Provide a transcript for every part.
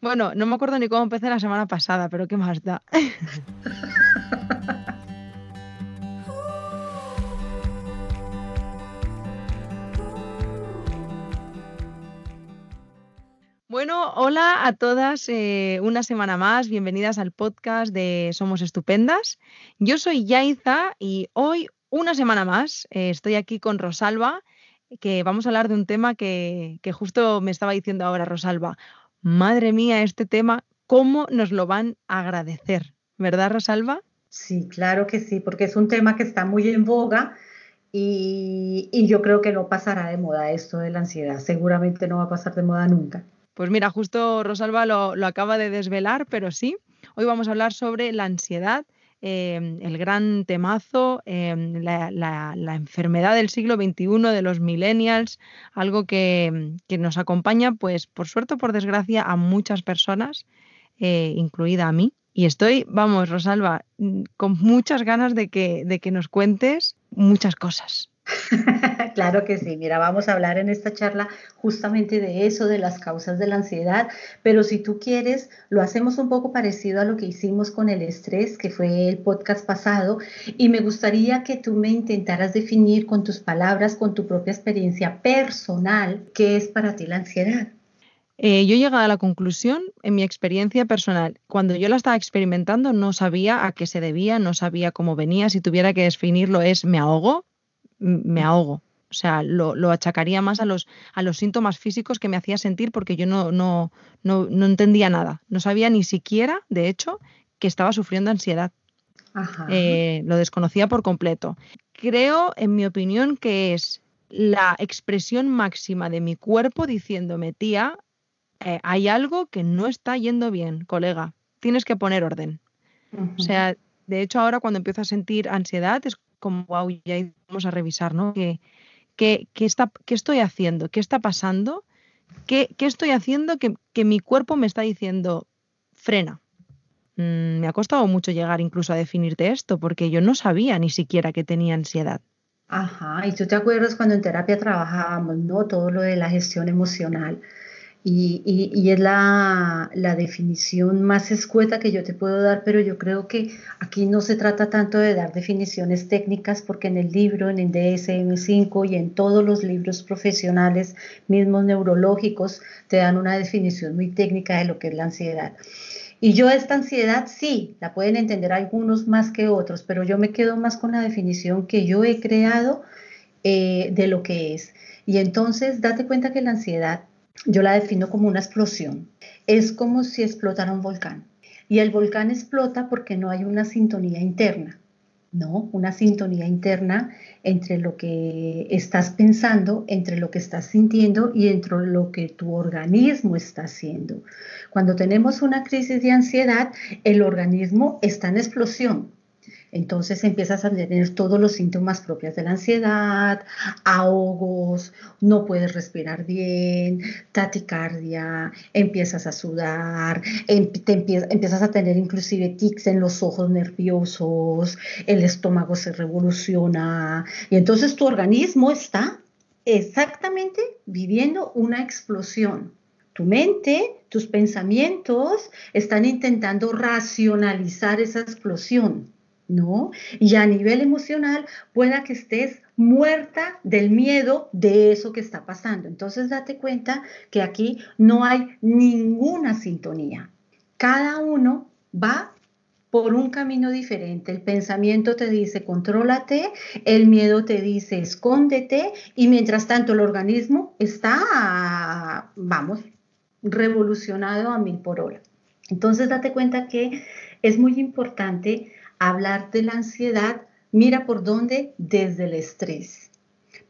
Bueno, no me acuerdo ni cómo empecé la semana pasada, pero qué más da. Bueno, hola a todas, eh, una semana más, bienvenidas al podcast de Somos Estupendas. Yo soy Yaiza y hoy, una semana más, eh, estoy aquí con Rosalba, que vamos a hablar de un tema que, que justo me estaba diciendo ahora Rosalba. Madre mía, este tema, ¿cómo nos lo van a agradecer? ¿Verdad, Rosalba? Sí, claro que sí, porque es un tema que está muy en boga y, y yo creo que no pasará de moda esto de la ansiedad. Seguramente no va a pasar de moda nunca. Pues mira, justo Rosalba lo, acaba de desvelar, pero sí, hoy vamos a hablar sobre la ansiedad, em, el gran temazo, em, la, enfermedad del siglo XXI de los millennials, algo que, nos acompaña, pues por suerte o por desgracia, a muchas personas, eh, incluida a mí. Y estoy, vamos, Rosalba, mm, con muchas ganas de que, de que nos cuentes muchas cosas. claro que sí, mira, vamos a hablar en esta charla justamente de eso, de las causas de la ansiedad, pero si tú quieres, lo hacemos un poco parecido a lo que hicimos con el estrés, que fue el podcast pasado, y me gustaría que tú me intentaras definir con tus palabras, con tu propia experiencia personal, qué es para ti la ansiedad. Eh, yo he llegado a la conclusión, en mi experiencia personal, cuando yo la estaba experimentando no sabía a qué se debía, no sabía cómo venía, si tuviera que definirlo es me ahogo, me ahogo. O sea, lo, achacaría más a los, a los síntomas físicos que me hacía sentir porque yo no, no, no, entendía nada. No sabía ni siquiera, de hecho, que estaba sufriendo ansiedad. Eh, lo desconocía por completo. Creo, en mi opinión, que es la expresión máxima de mi cuerpo diciéndome, tía, eh, hay algo que no está yendo bien, colega, tienes que poner orden. O sea, de hecho ahora cuando empiezo a sentir ansiedad es como, wow, ya vamos a revisar, ¿no? ¿Qué, qué, está, qué estoy haciendo? ¿Qué está pasando? ¿Qué, qué estoy haciendo que, que, mi cuerpo me está diciendo, frena? Mm, me ha costado mucho llegar incluso a definirte esto, porque yo no sabía ni siquiera que tenía ansiedad. Ajá, y tú te acuerdas cuando en terapia trabajábamos, ¿no? Todo lo de la gestión emocional. Y, es la, definición más escueta que yo te puedo dar, pero yo creo que aquí no se trata tanto de dar definiciones técnicas, porque en el libro, en el DSM5 y en todos los libros profesionales, mismos neurológicos, te dan una definición muy técnica de lo que es la ansiedad. Y yo esta ansiedad sí, la pueden entender algunos más que otros, pero yo me quedo más con la definición que yo he creado eh, de lo que es. Y entonces date cuenta que la ansiedad yo la defino como una explosión. Es como si explotara un volcán. Y el volcán explota porque no hay una sintonía interna, ¿no? Una sintonía interna entre lo que estás pensando, entre lo que estás sintiendo y entre lo que tu organismo está haciendo. Cuando tenemos una crisis de ansiedad, el organismo está en explosión. Entonces empiezas a tener todos los síntomas propios de la ansiedad, ahogos, no puedes respirar bien, taticardia, empiezas a sudar, em, empiezas a tener inclusive tics en los ojos nerviosos, el estómago se revoluciona y entonces tu organismo está exactamente viviendo una explosión. Tu mente, tus pensamientos están intentando racionalizar esa explosión ¿no? Y a nivel emocional, pueda que estés muerta del miedo de eso que está pasando. Entonces, date cuenta que aquí no hay ninguna sintonía. Cada uno va por un camino diferente. El pensamiento te dice contrólate, el miedo te dice escóndete y mientras tanto el organismo está, vamos, revolucionado a mil por hora. Entonces date cuenta que es muy importante hablar de la ansiedad, mira por dónde, desde el estrés,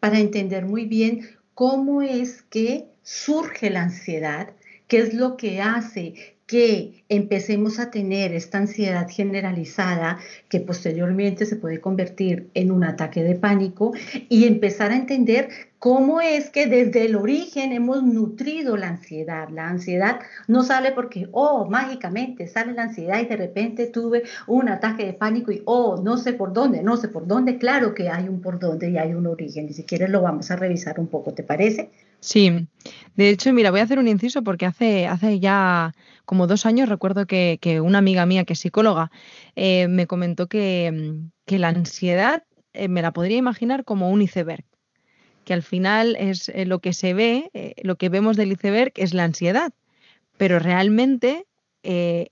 para entender muy bien cómo es que surge la ansiedad, qué es lo que hace que empecemos a tener esta ansiedad generalizada que posteriormente se puede convertir en un ataque de pánico y empezar a entender cómo es que desde el origen hemos nutrido la ansiedad. La ansiedad no sale porque, oh, mágicamente sale la ansiedad y de repente tuve un ataque de pánico y, oh, no sé por dónde, no sé por dónde. Claro que hay un por dónde y hay un origen. Y si quieres lo vamos a revisar un poco, ¿te parece? Sí, de hecho, mira, voy a hacer un inciso porque hace, hace ya como dos años recuerdo que, una amiga mía que es psicóloga eh, me comentó que, que la ansiedad eh, me la podría imaginar como un iceberg, que al final es eh, lo que se ve, lo que vemos del iceberg es la ansiedad, pero realmente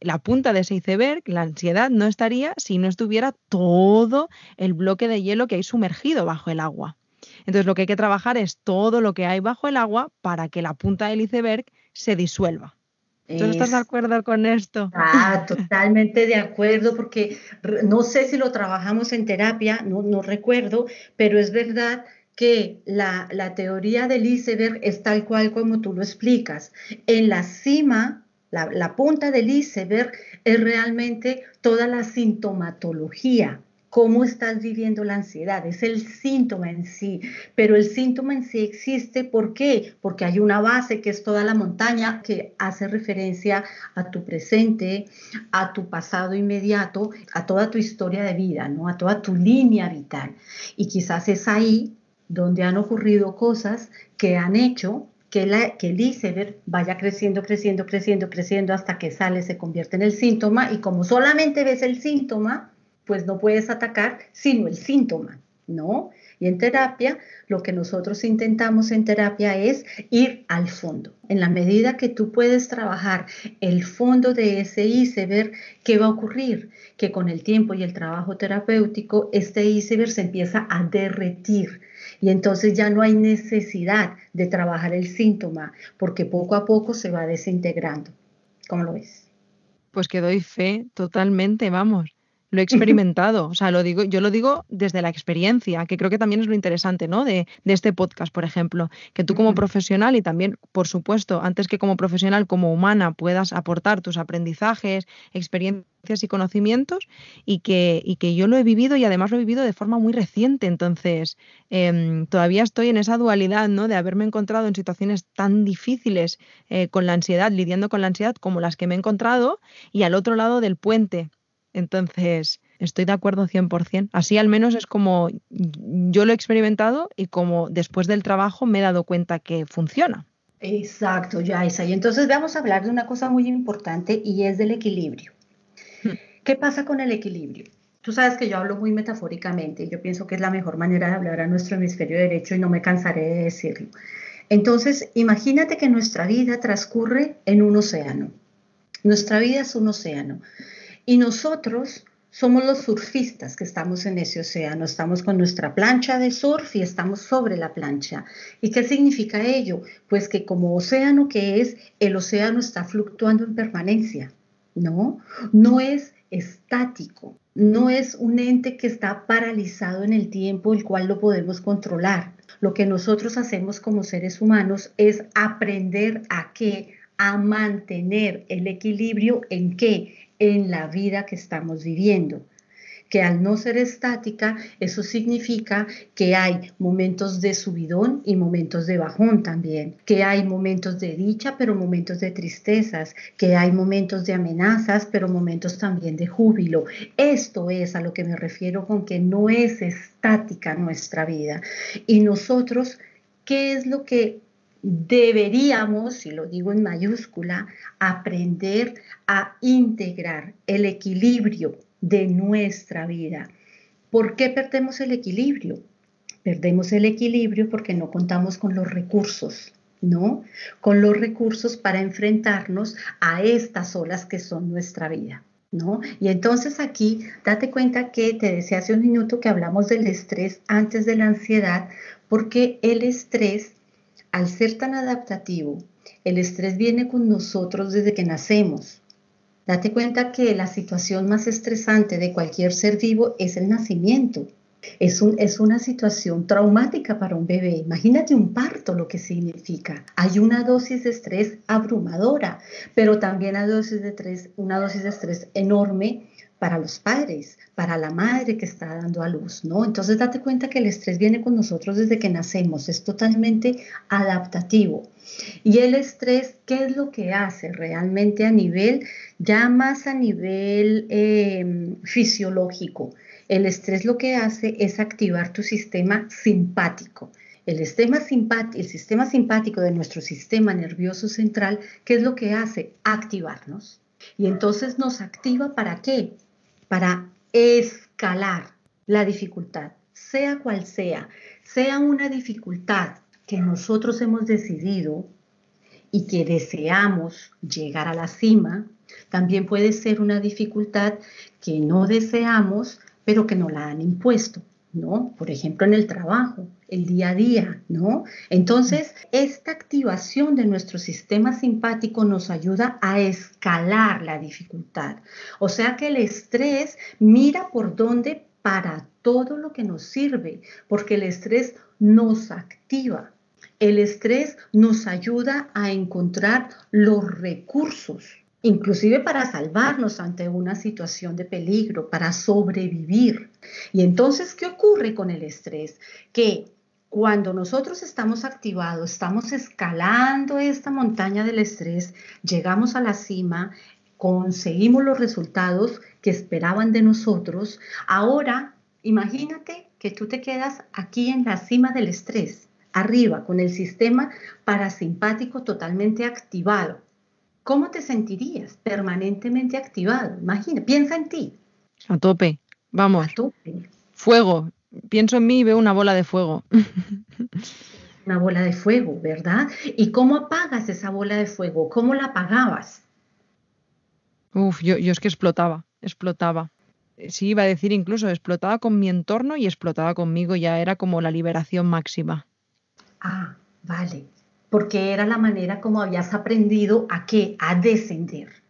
la punta de ese iceberg, la ansiedad, no estaría si no estuviera todo el bloque de hielo que hay sumergido bajo el agua. Entonces lo que hay que trabajar es todo lo que hay bajo el agua para que la punta del iceberg se disuelva. ¿Tú estás de acuerdo con esto? Ah, totalmente de acuerdo, porque no sé si lo trabajamos en terapia, no, no recuerdo, pero es verdad que la, la teoría del iceberg es tal cual como tú lo explicas. En la cima la, la, punta del iceberg es realmente toda la sintomatología, cómo estás viviendo la ansiedad, es el síntoma en sí, pero el síntoma en sí existe, ¿por qué? Porque hay una base que es toda la montaña que hace referencia a tu presente, a tu pasado inmediato, a toda tu historia de vida, ¿no? A toda tu línea vital. Y quizás es ahí donde han ocurrido cosas que han hecho que, que el iceberg vaya creciendo, creciendo, creciendo, creciendo hasta que sale, se convierte en el síntoma y como solamente ves el síntoma, pues no puedes atacar sino el síntoma, ¿no? Y en terapia, lo que nosotros intentamos en terapia es ir al fondo. En la medida que tú puedes trabajar el fondo de ese iceberg, ¿qué va a ocurrir? Que con el tiempo y el trabajo terapéutico, este iceberg se empieza a derretir. Y entonces ya no hay necesidad de trabajar el síntoma, porque poco a poco se va desintegrando. ¿Cómo lo ves? Pues que doy fe totalmente, vamos. Lo he experimentado, o sea, lo digo, yo lo digo desde la experiencia, que creo que también es lo interesante, ¿no? De, de este podcast, por ejemplo, que tú como profesional y también, por supuesto, antes que como profesional, como humana, puedas aportar tus aprendizajes, experiencias y conocimientos y que, y que yo lo he vivido y además lo he vivido de forma muy reciente. Entonces, em, todavía estoy en esa dualidad, ¿no? De haberme encontrado en situaciones tan difíciles eh, con la ansiedad, lidiando con la ansiedad como las que me he encontrado y al otro lado del puente entonces, estoy de acuerdo 100%. Así al menos es como yo lo he experimentado y como después del trabajo me he dado cuenta que funciona. Exacto, Yaisa. Y entonces vamos a hablar de una cosa muy importante y es del equilibrio. Hmm. ¿Qué pasa con el equilibrio? Tú sabes que yo hablo muy metafóricamente y yo pienso que es la mejor manera de hablar a nuestro hemisferio derecho y no me cansaré de decirlo. Entonces, imagínate que nuestra vida transcurre en un océano. Nuestra vida es un océano. Y nosotros somos los surfistas que estamos en ese océano, estamos con nuestra plancha de surf y estamos sobre la plancha. ¿Y qué significa ello? Pues que como océano que es, el océano está fluctuando en permanencia, ¿no? No es estático, no es un ente que está paralizado en el tiempo, el cual lo podemos controlar. Lo que nosotros hacemos como seres humanos es aprender a qué, a mantener el equilibrio en qué, en la vida que estamos viviendo. Que al no ser estática, eso significa que hay momentos de subidón y momentos de bajón también, que hay momentos de dicha, pero momentos de tristezas, que hay momentos de amenazas, pero momentos también de júbilo. Esto es a lo que me refiero con que no es estática nuestra vida. Y nosotros, ¿qué es lo que deberíamos, y lo digo en mayúscula, aprender a integrar el equilibrio de nuestra vida. ¿Por qué perdemos el equilibrio? Perdemos el equilibrio porque no contamos con los recursos, ¿no? Con los recursos para enfrentarnos a estas olas que son nuestra vida. ¿No? Y entonces aquí date cuenta que te decía hace un minuto que hablamos del estrés antes de la ansiedad, porque el estrés al ser tan adaptativo, el estrés viene con nosotros desde que nacemos. Date cuenta que la situación más estresante de cualquier ser vivo es el nacimiento. Es, una situación traumática para un bebé. Imagínate un parto, lo que significa. Hay una dosis de estrés abrumadora, pero también hay dosis de estrés, una dosis de estrés enorme para los padres, para la madre que está dando a luz, ¿no? Entonces date cuenta que el estrés viene con nosotros desde que nacemos, es totalmente adaptativo. Y el estrés, ¿qué es lo que hace realmente a nivel, ya más a nivel em, fisiológico? El estrés lo que hace es activar tu sistema simpático. el sistema, simpático, el sistema simpático de nuestro sistema nervioso central, ¿qué es lo que hace? Activarnos. Y entonces nos activa para qué? Para escalar la dificultad, sea cual sea, sea una dificultad que nosotros hemos decidido y que deseamos llegar a la cima, también puede ser una dificultad que no deseamos, pero que nos la han impuesto. ¿no? Por ejemplo, en el trabajo, el día a día, ¿no? Entonces, esta activación de nuestro sistema simpático nos ayuda a escalar la dificultad. O sea que el estrés mira por dónde para todo lo que nos sirve, porque el estrés nos activa. El estrés nos ayuda a encontrar los recursos inclusive para salvarnos ante una situación de peligro, para sobrevivir. Y entonces, ¿qué ocurre con el estrés? Que cuando nosotros estamos activados, estamos escalando esta montaña del estrés, llegamos a la cima, conseguimos los resultados que esperaban de nosotros, ahora imagínate que tú te quedas aquí en la cima del estrés, arriba, con el sistema parasimpático totalmente activado. ¿cómo te sentirías permanentemente activado? Imagina, piensa en ti. A tope, vamos. A tope. Fuego. Pienso en mí y veo una bola de fuego. una bola de fuego, ¿verdad? ¿Y cómo apagas esa bola de fuego? ¿Cómo la apagabas? Uf, yo, yo es que explotaba, explotaba. Sí, iba a decir incluso, explotaba con mi entorno y explotaba conmigo, ya era como la liberación máxima. Ah, vale porque era la manera como habías aprendido a qué, a descender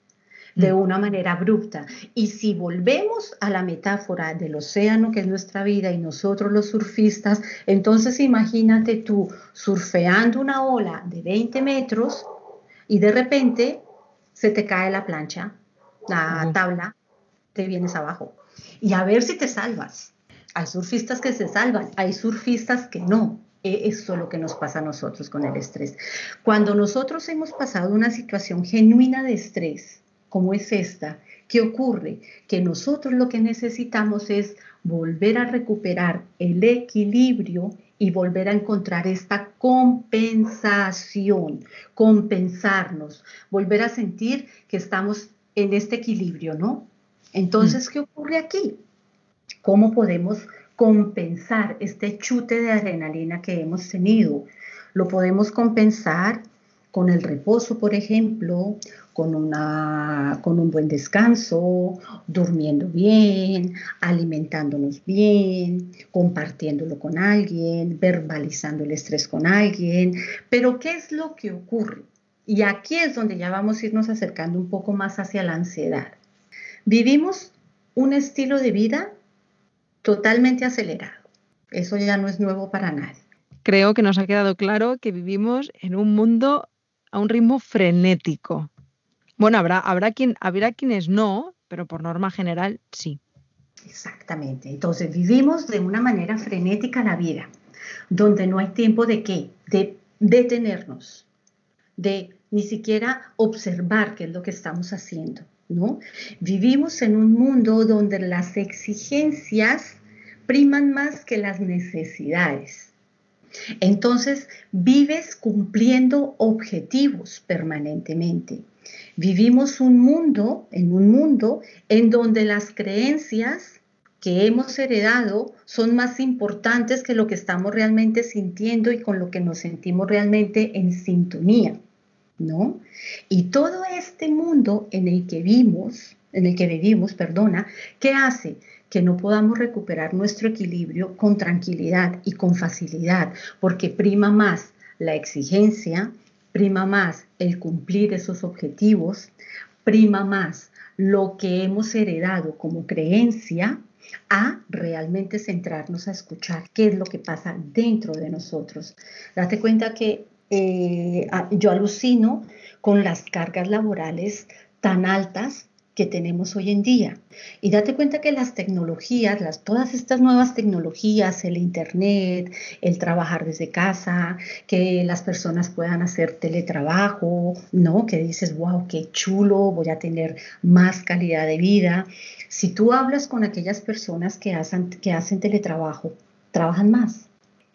de una manera abrupta. Y si volvemos a la metáfora del océano, que es nuestra vida, y nosotros los surfistas, entonces imagínate tú surfeando una ola de 20 metros y de repente se te cae la plancha, la tabla, te vienes abajo. Y a ver si te salvas. Hay surfistas que se salvan, hay surfistas que no. E, eso es lo que nos pasa a nosotros con el estrés. Cuando nosotros hemos pasado una situación genuina de estrés, como es esta, ¿qué ocurre? Que nosotros lo que necesitamos es volver a recuperar el equilibrio y volver a encontrar esta compensación, compensarnos, volver a sentir que estamos en este equilibrio, ¿no? Entonces, mm. ¿qué ocurre aquí? ¿Cómo podemos compensar este chute de adrenalina que hemos tenido. Lo podemos compensar con el reposo, por ejemplo, con, una, con un buen descanso, durmiendo bien, alimentándonos bien, compartiéndolo con alguien, verbalizando el estrés con alguien. Pero ¿qué es lo que ocurre? Y aquí es donde ya vamos a irnos acercando un poco más hacia la ansiedad. Vivimos un estilo de vida totalmente acelerado. Eso ya no es nuevo para nadie. Creo que nos ha quedado claro que vivimos en un mundo a un ritmo frenético. Bueno, habrá, habrá, habrá quienes no, pero por norma general sí. Exactamente. Entonces vivimos de una manera frenética la vida, donde no hay tiempo de qué, de detenernos, de ni siquiera observar qué es lo que estamos haciendo. ¿no? Vivimos en un mundo donde las exigencias priman más que las necesidades. Entonces, vives cumpliendo objetivos permanentemente. Vivimos un mundo, en un mundo en donde las creencias que hemos heredado son más importantes que lo que estamos realmente sintiendo y con lo que nos sentimos realmente en sintonía. ¿no? Y todo este mundo en el que vivimos, en el que vivimos, perdona, ¿qué hace? Que no podamos recuperar nuestro equilibrio con tranquilidad y con facilidad, porque prima más la exigencia, prima más el cumplir esos objetivos, prima más lo que hemos heredado como creencia a realmente centrarnos a escuchar qué es lo que pasa dentro de nosotros. Date cuenta que eh, yo alucino con las cargas laborales tan altas que tenemos hoy en día. Y date cuenta que las tecnologías, las, todas estas nuevas tecnologías, el Internet, el trabajar desde casa, que las personas puedan hacer teletrabajo, ¿no? Que dices, wow, qué chulo, voy a tener más calidad de vida. Si tú hablas con aquellas personas que hacen, que hacen teletrabajo, trabajan más,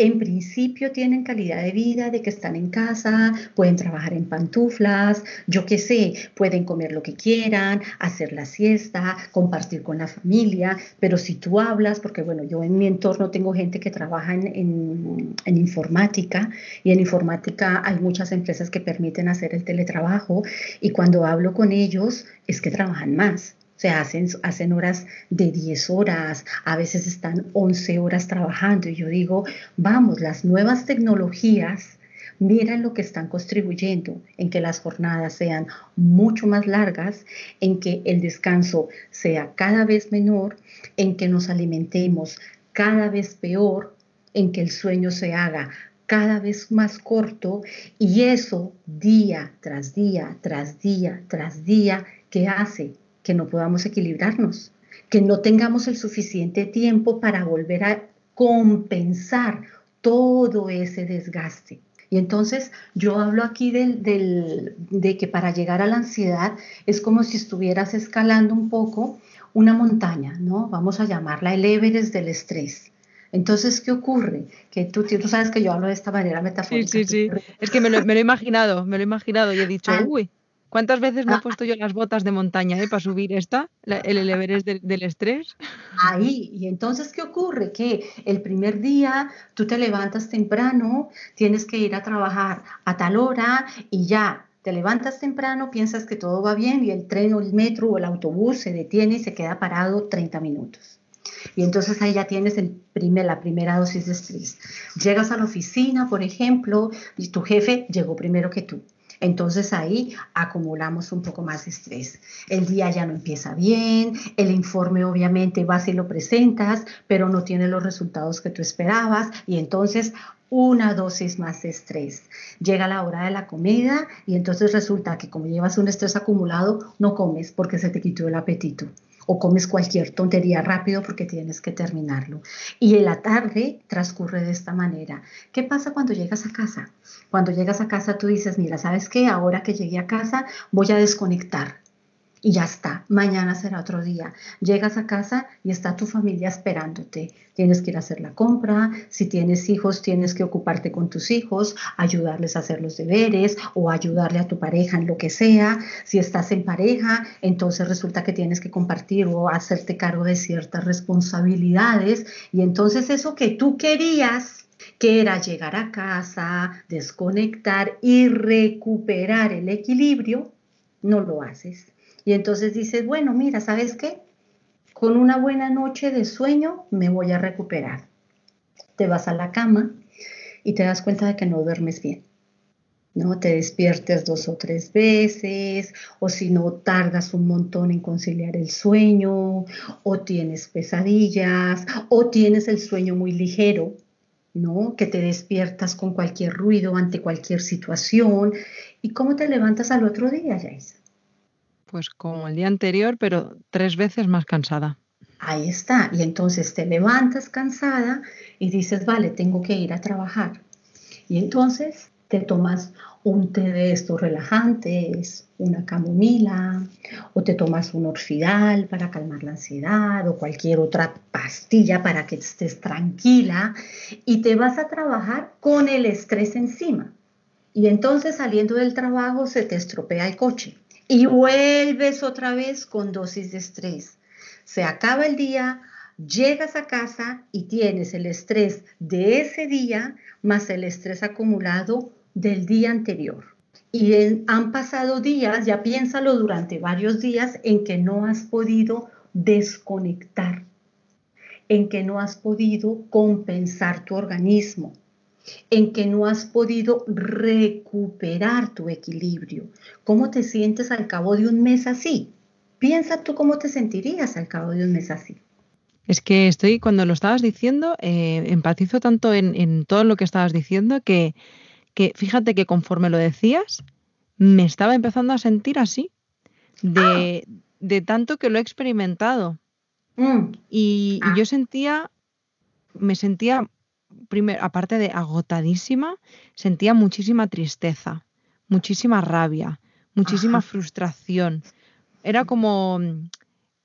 en principio tienen calidad de vida, de que están en casa, pueden trabajar en pantuflas, yo qué sé, pueden comer lo que quieran, hacer la siesta, compartir con la familia, pero si tú hablas, porque bueno, yo en mi entorno tengo gente que trabaja en, en informática y en informática hay muchas empresas que permiten hacer el teletrabajo y cuando hablo con ellos es que trabajan más o sea, hacen, hacen horas de 10 horas, a veces están 11 horas trabajando. Y yo digo, vamos, las nuevas tecnologías, miren lo que están contribuyendo en que las jornadas sean mucho más largas, en que el descanso sea cada vez menor, en que nos alimentemos cada vez peor, en que el sueño se haga cada vez más corto y eso día tras día, tras día, tras día, ¿qué hace? Que no podamos equilibrarnos, que no tengamos el suficiente tiempo para volver a compensar todo ese desgaste. Y entonces yo hablo aquí de que para llegar a la ansiedad es como si estuvieras escalando un poco una montaña, ¿no? Vamos a llamarla el Everest del estrés. Entonces, ¿qué ocurre? Que tú, tú sabes que yo hablo de esta manera metafórica. Sí, sí, sí. Es que me lo, me lo, he imaginado, me lo he imaginado y he dicho, ah, uy, ¿Cuántas veces me he ah. puesto yo las botas de montaña eh, para subir esta, el Everest del, estrés? Ahí, y entonces, ¿qué ocurre? Que el primer día tú te levantas temprano, tienes que ir a trabajar a tal hora y ya te levantas temprano, piensas que todo va bien y el tren o el metro o el autobús se detiene y se queda parado 30 minutos. Y entonces ahí ya tienes el primer, la primera dosis de estrés. Llegas a la oficina, por ejemplo, y tu jefe llegó primero que tú. Entonces ahí acumulamos un poco más de estrés. El día ya no empieza bien, el informe obviamente vas y lo presentas, pero no tiene los resultados que tú esperabas y entonces una dosis más de estrés. Llega la hora de la comida y entonces resulta que como llevas un estrés acumulado, no comes porque se te quitó el apetito o comes cualquier tontería rápido porque tienes que terminarlo. Y en la tarde transcurre de esta manera. ¿Qué pasa cuando llegas a casa? Cuando llegas a casa tú dices, mira, ¿sabes qué? Ahora que llegué a casa voy a desconectar y ya está, mañana será otro día. Llegas a casa y está tu familia esperándote. Tienes que ir a hacer la compra, si tienes hijos tienes que ocuparte con tus hijos, ayudarles a hacer los deberes o ayudarle a tu pareja en lo que sea. Si estás en pareja, entonces resulta que tienes que compartir o hacerte cargo de ciertas responsabilidades y entonces eso que tú querías que era llegar a casa, desconectar y recuperar el equilibrio, no lo haces. Y entonces dices, bueno, mira, ¿sabes qué? Con una buena noche de sueño me voy a recuperar. Te vas a la cama y te das cuenta de que no duermes bien. ¿no? Te despiertes dos o tres veces, o si no, tardas un montón en conciliar el sueño, o tienes pesadillas, o tienes el sueño muy ligero, ¿no? Que te despiertas con cualquier ruido ante cualquier situación. ¿Y cómo te levantas al otro día, Jais? Pues como el día anterior, pero tres veces más cansada. Ahí está. Y entonces te levantas cansada y dices, vale, tengo que ir a trabajar. Y entonces te tomas un té de estos relajantes, una camomila, o te tomas un orfidal para calmar la ansiedad, o cualquier otra pastilla para que estés tranquila, y te vas a trabajar con el estrés encima. Y entonces saliendo del trabajo se te estropea el coche y vuelves otra vez con dosis de estrés. Se acaba el día, llegas a casa y tienes el estrés de ese día más el estrés acumulado del día anterior. Y han pasado días, ya piénsalo durante varios días, en que no has podido desconectar, en que no has podido compensar tu organismo, en que no has podido recuperar tu equilibrio. ¿Cómo te sientes al cabo de un mes así? Piensa tú cómo te sentirías al cabo de un mes así. Es que estoy, cuando lo estabas diciendo, eh, empatizo tanto en, todo lo que estabas diciendo que, que fíjate que conforme lo decías, me estaba empezando a sentir así, de, ah. tanto que lo he experimentado. Mm. Y, y, ah. yo sentía, me sentía aparte de agotadísima, sentía muchísima tristeza, muchísima rabia, muchísima frustración. Era como,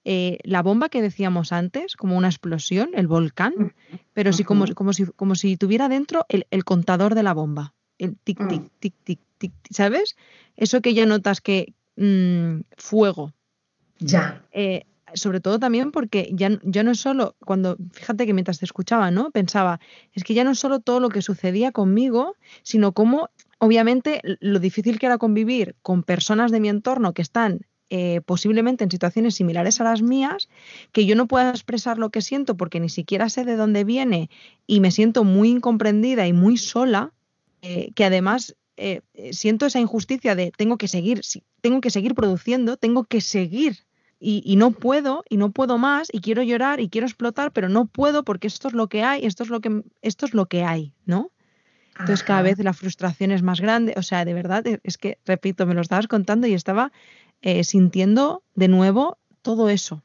eh, la bomba que decíamos antes, como una explosión, el volcán, pero sí como, como, si, como si tuviera dentro el, contador de la bomba. El tic, tic, mm. tic, tic, tic, ¿sabes? Eso que ya notas que mm, fuego. Ya. Eh, sobre todo también porque ya, no es solo, cuando, fíjate que mientras te escuchaba, ¿no? Pensaba, es que ya no es solo todo lo que sucedía conmigo, sino cómo, obviamente, lo difícil que era convivir con personas de mi entorno que están eh, posiblemente en situaciones similares a las mías, que yo no pueda expresar lo que siento porque ni siquiera sé de dónde viene y me siento muy incomprendida y muy sola, eh, que además eh, siento esa injusticia de tengo que seguir, tengo que seguir produciendo, tengo que seguir y, no puedo y no puedo más y quiero llorar y quiero explotar, pero no puedo porque esto es lo que hay, esto es lo que, esto es lo que hay, ¿no? Entonces cada vez la frustración es más grande, o sea, de verdad, e, es que, repito, me lo estabas contando y estaba eh, sintiendo de nuevo todo eso.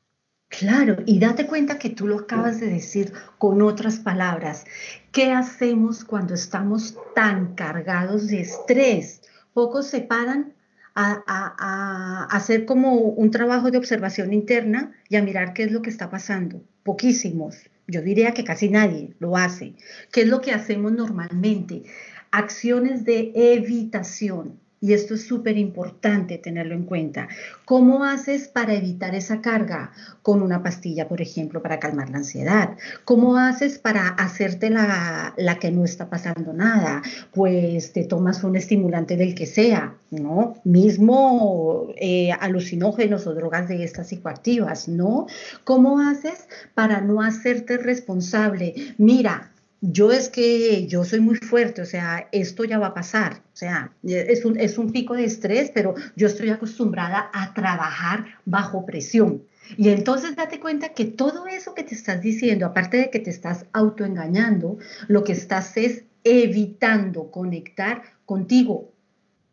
Claro, y date cuenta que tú lo acabas de decir con otras palabras. ¿Qué hacemos cuando estamos tan cargados de estrés? Pocos se paran a, hacer como un trabajo de observación interna y a mirar qué es lo que está pasando. Poquísimos, yo diría que casi nadie lo hace. ¿Qué es lo que hacemos normalmente? Acciones de evitación. Y esto es súper importante tenerlo en cuenta. ¿Cómo haces para evitar esa carga? Con una pastilla, por ejemplo, para calmar la ansiedad. ¿Cómo haces para hacerte la, que no está pasando nada? Pues te tomas un estimulante del que sea, ¿no? Mismo eh, alucinógenos o drogas de estas psicoactivas, ¿no? ¿Cómo haces para no hacerte responsable? Mira, yo es que yo soy muy fuerte, o sea, esto ya va a pasar, o sea, es un, es un pico de estrés, pero yo estoy acostumbrada a trabajar bajo presión. Y entonces date cuenta que todo eso que te estás diciendo, aparte de que te estás autoengañando, lo que estás es evitando conectar contigo,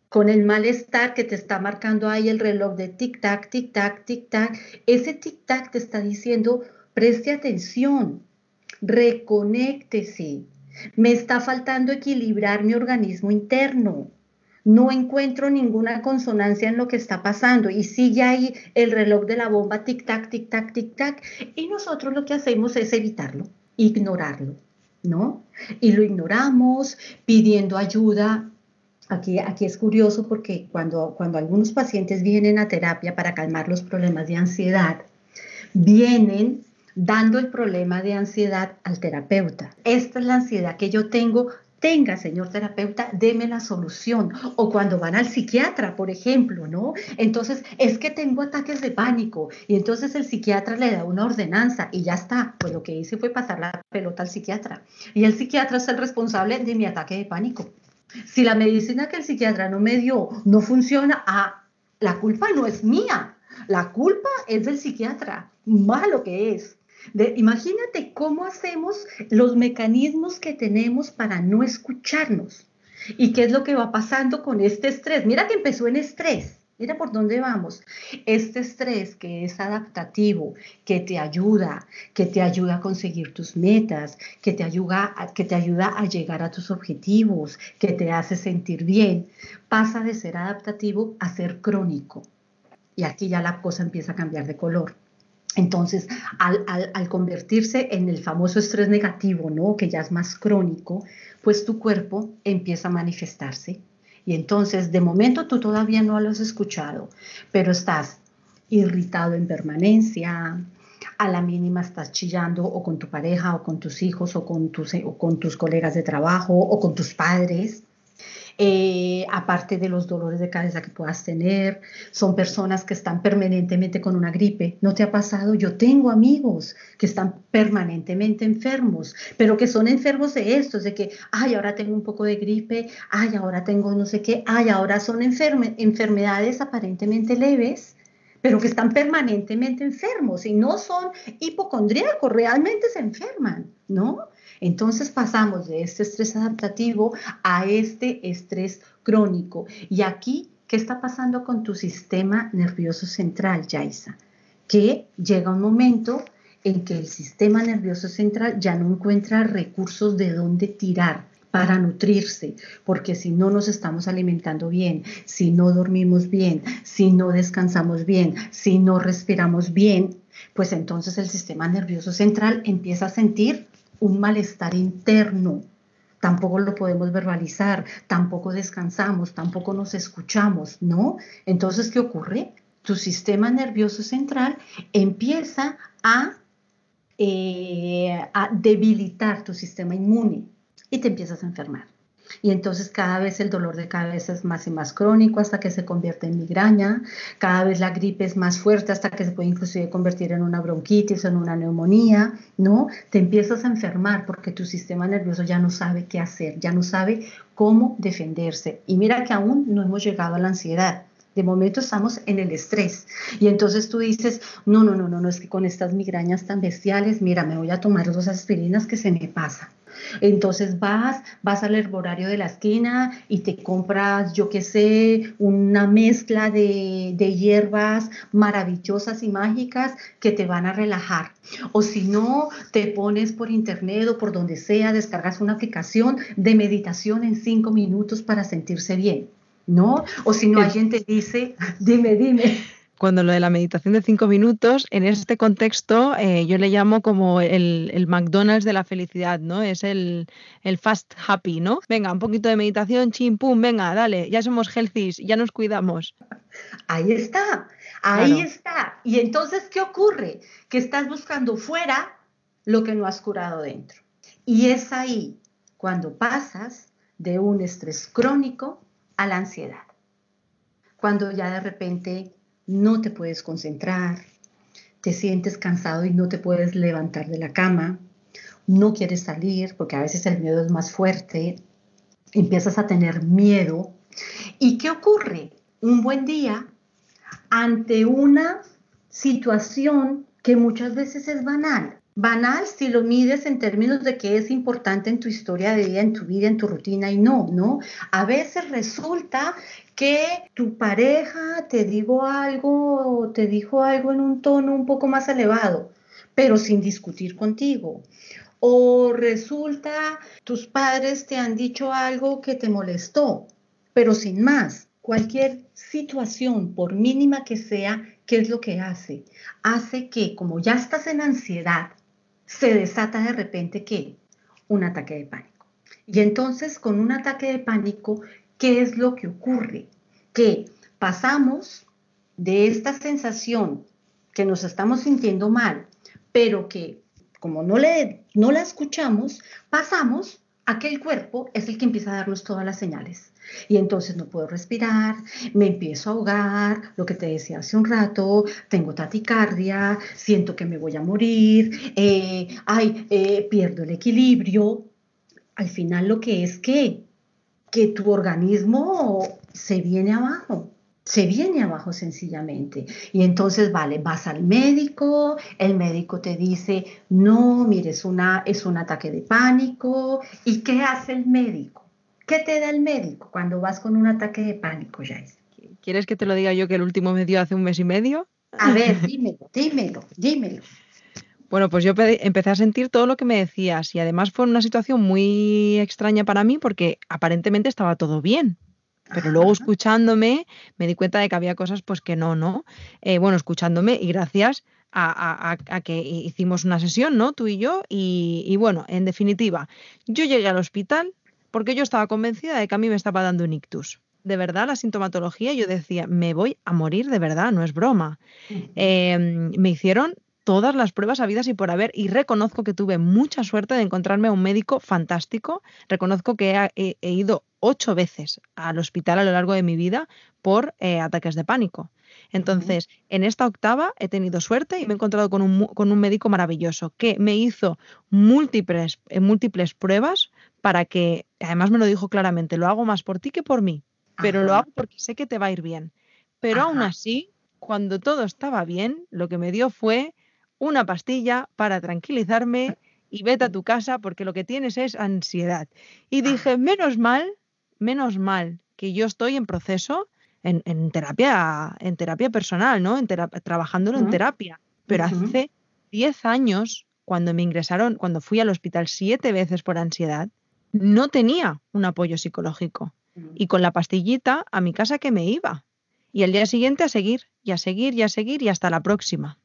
con el malestar que te está marcando ahí el reloj de tic-tac, tic-tac, tic-tac. Ese tic-tac te está diciendo, preste atención, reconéctese. Me está faltando equilibrar mi organismo interno. No encuentro ninguna consonancia en lo que está pasando y sigue ahí el reloj de la bomba tic-tac, tic-tac, tic-tac. Y nosotros lo que hacemos es evitarlo, ignorarlo, ¿no? Y lo ignoramos pidiendo ayuda. Aquí, aquí es curioso porque cuando, cuando algunos pacientes vienen a terapia para calmar los problemas de ansiedad, vienen dando el problema de ansiedad al terapeuta. Esta es la ansiedad que yo tengo. Tenga, señor terapeuta, deme la solución. O cuando van al psiquiatra, por ejemplo, ¿no? Entonces, es que tengo ataques de pánico. Y entonces el psiquiatra le da una ordenanza y ya está. Pues lo que hice fue pasar la pelota al psiquiatra. Y el psiquiatra es el responsable de mi ataque de pánico. Si la medicina que el psiquiatra no me dio no funciona, ah, la culpa no es mía. La culpa es del psiquiatra. Malo que es imagínate cómo hacemos los mecanismos que tenemos para no escucharnos y qué es lo que va pasando con este estrés. Mira que empezó en estrés. Mira por dónde vamos. Este estrés que es adaptativo, que te ayuda, que te ayuda a conseguir tus metas, que te ayuda a, que te ayuda a llegar a tus objetivos, que te hace sentir bien, pasa de ser adaptativo a ser crónico. Y aquí ya la cosa empieza a cambiar de color. Entonces, al, convertirse en el famoso estrés negativo, ¿no? que ya es más crónico, pues tu cuerpo empieza a manifestarse. Y entonces, de momento tú todavía no lo has escuchado, pero estás irritado en permanencia, a la mínima estás chillando o con tu pareja o con tus hijos o con tus, o con tus colegas de trabajo o con tus padres. Eh, aparte de los dolores de cabeza que puedas tener, son personas que están permanentemente con una gripe. ¿No te ha pasado? Yo tengo amigos que están permanentemente enfermos, pero que son enfermos de esto, de que, ay, ahora tengo un poco de gripe, ay, ahora tengo no sé qué, ay, ahora son enfermedades aparentemente leves pero que están permanentemente enfermos y no son hipocondríacos, realmente se enferman, ¿no? Entonces pasamos de este estrés adaptativo a este estrés crónico. Y aquí, ¿qué está pasando con tu sistema nervioso central, Yaisa? Que llega un momento en que el sistema nervioso central ya no encuentra recursos de dónde tirar para nutrirse, porque si no nos estamos alimentando bien, si no dormimos bien, si no descansamos bien, si no respiramos bien, pues entonces el sistema nervioso central empieza a sentir un malestar interno. Tampoco lo podemos verbalizar, tampoco descansamos, tampoco nos escuchamos, ¿no? Entonces, ¿qué ocurre? Tu sistema nervioso central empieza a, eh, a debilitar tu sistema inmune y te empiezas a enfermar. Y entonces cada vez el dolor de cabeza es más y más crónico hasta que se convierte en migraña, cada vez la gripe es más fuerte hasta que se puede inclusive convertir en una bronquitis en una neumonía, ¿no? Te empiezas a enfermar porque tu sistema nervioso ya no sabe qué hacer, ya no sabe cómo defenderse. Y mira que aún no hemos llegado a la ansiedad. De momento estamos en el estrés. Y entonces tú dices, no, no, no, no, no, es que con estas migrañas tan bestiales, mira, me voy a tomar dos aspirinas que se me pasa. Entonces vas, vas al herborario de la esquina y te compras, yo qué sé, una mezcla de, de hierbas maravillosas y mágicas que te van a relajar. O si no, te pones por internet o por donde sea, descargas una aplicación de meditación en cinco minutos para sentirse bien. ¿No? O si no, alguien te dice, dime, dime cuando lo de la meditación de cinco minutos, en este contexto eh, yo le llamo como el, McDonald's de la felicidad, ¿no? Es el, fast happy, ¿no? Venga, un poquito de meditación, chim, pum, venga, dale, ya somos healthy, ya nos cuidamos. Ahí está, ahí está. Y entonces, ¿qué ocurre? Que estás buscando fuera lo que no has curado dentro. Y es ahí cuando pasas de un estrés crónico a la ansiedad. Cuando ya de repente no te puedes concentrar, te sientes cansado y no te puedes levantar de la cama, no quieres salir porque a veces el miedo es más fuerte, empiezas a tener miedo. ¿Y qué ocurre? Un buen día, ante una situación que muchas veces es banal, banal si lo mides en términos de que es importante en tu historia de vida, en tu vida, en tu rutina y no, ¿no? A veces resulta que tu pareja te digo algo, te dijo algo en un tono un poco más elevado, pero sin discutir contigo. O resulta tus padres te han dicho algo que te molestó, pero sin más. Cualquier situación, por mínima que sea, ¿qué es lo que hace? Hace que, como ya estás en ansiedad, se desata de repente que un ataque de pánico. Y entonces con un ataque de pánico, ¿qué es lo que ocurre? Que pasamos de esta sensación que nos estamos sintiendo mal, pero que como no, le, no la escuchamos, pasamos a que el cuerpo es el que empieza a darnos todas las señales. Y entonces no puedo respirar, me empiezo a ahogar, lo que te decía hace un rato, tengo taticardia, siento que me voy a morir, eh, ay, eh, pierdo el equilibrio. Al final lo que es que que tu organismo se viene abajo, se viene abajo sencillamente. Y entonces, vale, vas al médico, el médico te dice, no, mire, es, una, es un ataque de pánico. ¿Y qué hace el médico? ¿Qué te da el médico cuando vas con un ataque de pánico, Jais? ¿Quieres que te lo diga yo que el último me dio hace un mes y medio? A ver, dímelo, dímelo, dímelo. Bueno, pues yo empecé a sentir todo lo que me decías y además fue una situación muy extraña para mí porque aparentemente estaba todo bien. Pero luego escuchándome me di cuenta de que había cosas pues que no, ¿no? Eh, bueno, escuchándome y gracias a, que hicimos una sesión, ¿no? Tú y yo. Y, y, bueno, en definitiva, yo llegué al hospital porque yo estaba convencida de que a mí me estaba dando un ictus. De verdad, la sintomatología, yo decía, me voy a morir de verdad, no es broma. Em, me hicieron todas las pruebas habidas y por haber y reconozco que tuve mucha suerte de encontrarme a un médico fantástico. Reconozco que he, ido ocho veces al hospital a lo largo de mi vida por eh, ataques de pánico. Entonces, en esta octava he tenido suerte y me he encontrado con un, con un médico maravilloso que me hizo múltiples, eh, múltiples pruebas para que, además me lo dijo claramente, lo hago más por ti que por mí, pero lo hago porque sé que te va a ir bien. Pero aún así, cuando todo estaba bien, lo que me dio fue una pastilla para tranquilizarme y vete a tu casa porque lo que tienes es ansiedad. Y dije, menos mal, menos mal que yo estoy en proceso en, terapia, en terapia personal, ¿no? En trabajándolo en terapia. Pero hace 10 años, cuando me ingresaron, cuando fui al hospital siete veces por ansiedad, no tenía un apoyo psicológico. Y con la pastillita a mi casa que me iba. Y el día siguiente a seguir, y a seguir, y a seguir, y hasta la próxima.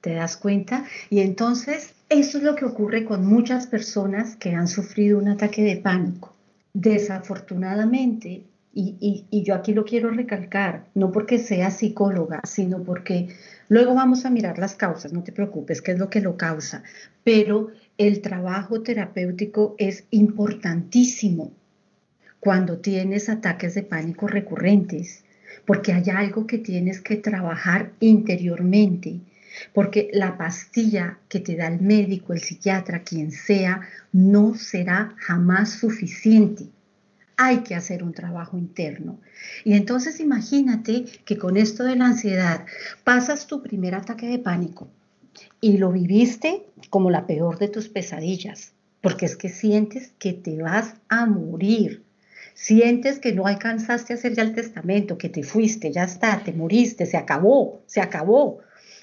¿Te das cuenta? Y entonces eso es lo que ocurre con muchas personas que han sufrido un ataque de pánico. Desafortunadamente, y, y, yo aquí lo quiero recalcar, no porque sea psicóloga, sino porque luego vamos a mirar las causas, no te preocupes, qué es lo que lo causa, pero el trabajo terapéutico es importantísimo cuando tienes ataques de pánico recurrentes, porque hay algo que tienes que trabajar interiormente, porque la pastilla que te da el médico, el psiquiatra, quien sea, no será jamás suficiente. Hay que hacer un trabajo interno. Y entonces imagínate que con esto de la ansiedad pasas tu primer ataque de pánico y lo viviste como la peor de tus pesadillas, porque es que sientes que te vas a morir sientes que no alcanzaste a hacer ya el testamento, que te fuiste, ya está, te moriste, se acabó, se acabó,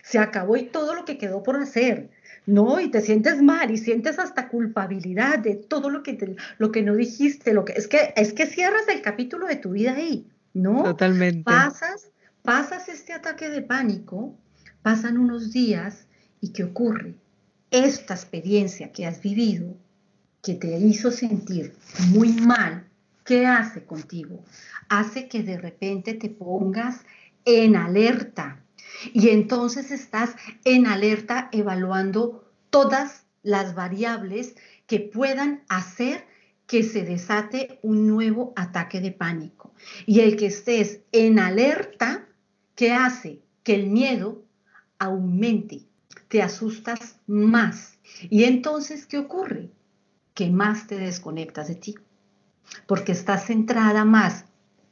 se acabó y todo lo que quedó por hacer. No, y te sientes mal y sientes hasta culpabilidad de todo lo que, lo que no dijiste, lo que es que es que cierras el capítulo de tu vida ahí, ¿no? Totalmente. Pasas, pasas este ataque de pánico, pasan unos días y ¿qué ocurre? Esta experiencia que has vivido, que te hizo sentir muy mal, ¿qué hace contigo? Hace que de repente te pongas en alerta y entonces estás en alerta evaluando todas las variables que puedan hacer que se desate un nuevo ataque de pánico. Y el que estés en alerta, ¿qué hace? Que el miedo aumente, te asustas más. Y entonces, ¿qué ocurre? Que más te desconectas de ti porque estás centrada más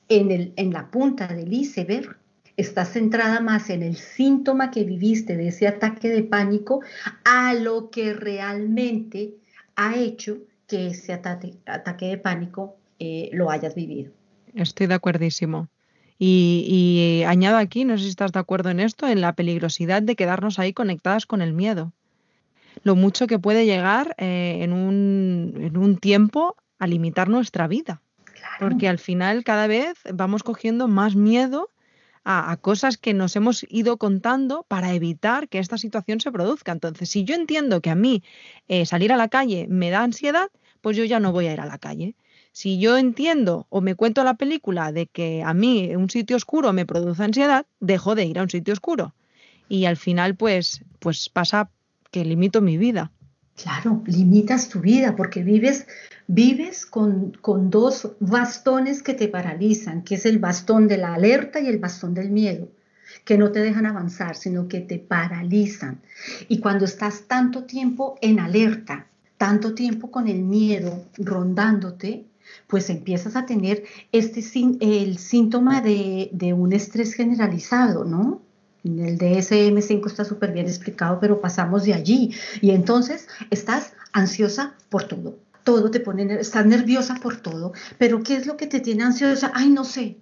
en, el, en la punta del iceberg, estás centrada más en el síntoma que viviste de ese ataque de pánico a lo que realmente ha hecho que ese ataque, ataque de pánico eh, lo hayas vivido. Estoy de acuerdísimo. Y, añado aquí, no sé si estás de acuerdo en esto, en la peligrosidad de quedarnos ahí conectadas con el miedo. Lo mucho que puede llegar eh, en, un, en, un, tiempo a limitar nuestra vida. Porque al final cada vez vamos cogiendo más miedo a, cosas que nos hemos ido contando para evitar que esta situación se produzca. Entonces, si yo entiendo que a mí eh, salir a la calle me da ansiedad, pues yo ya no voy a ir a la calle. Si yo entiendo o me cuento la película de que a mí un sitio oscuro me produce ansiedad, dejo de ir a un sitio oscuro. Y al final, pues, pues pasa que limito mi vida. Claro, limitas tu vida porque vives, vives con, con, dos bastones que te paralizan, que es el bastón de la alerta y el bastón del miedo, que no te dejan avanzar, sino que te paralizan. Y cuando estás tanto tiempo en alerta, tanto tiempo con el miedo rondándote, pues empiezas a tener este, el síntoma de, de un estrés generalizado, ¿no? En el DSM5 está súper bien explicado, pero pasamos de allí. Y entonces estás ansiosa por todo. Todo te pone, estás nerviosa por todo. Pero ¿qué es lo que te tiene ansiosa? Ay, no sé.